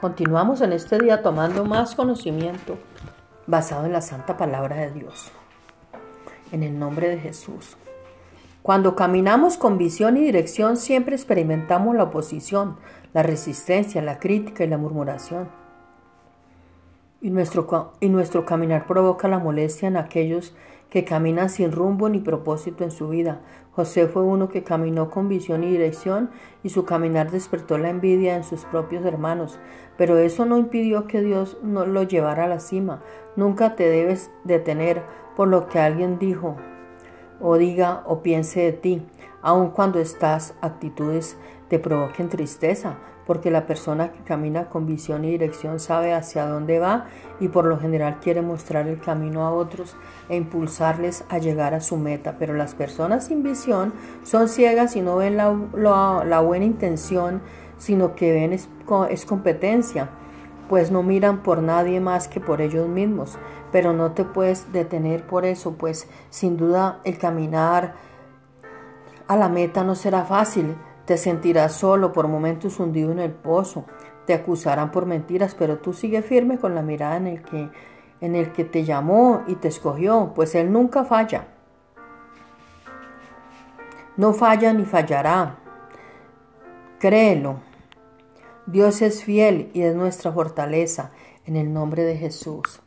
Continuamos en este día tomando más conocimiento basado en la santa palabra de Dios. En el nombre de Jesús. Cuando caminamos con visión y dirección siempre experimentamos la oposición, la resistencia, la crítica y la murmuración. Y nuestro, y nuestro caminar provoca la molestia en aquellos que caminan sin rumbo ni propósito en su vida. José fue uno que caminó con visión y dirección y su caminar despertó la envidia en sus propios hermanos. Pero eso no impidió que Dios no lo llevara a la cima. Nunca te debes detener por lo que alguien dijo o diga o piense de ti, aun cuando estas actitudes te provoquen tristeza porque la persona que camina con visión y dirección sabe hacia dónde va y por lo general quiere mostrar el camino a otros e impulsarles a llegar a su meta. Pero las personas sin visión son ciegas y no ven la, buena intención, sino que ven es, es competencia, pues no miran por nadie más que por ellos mismos. Pero no te puedes detener por eso, pues sin duda el caminar a la meta no será fácil te sentirás solo, por momentos hundido en el pozo. Te acusarán por mentiras, pero tú sigue firme con la mirada en el que en el que te llamó y te escogió, pues él nunca falla. No falla ni fallará. Créelo. Dios es fiel y es nuestra fortaleza en el nombre de Jesús.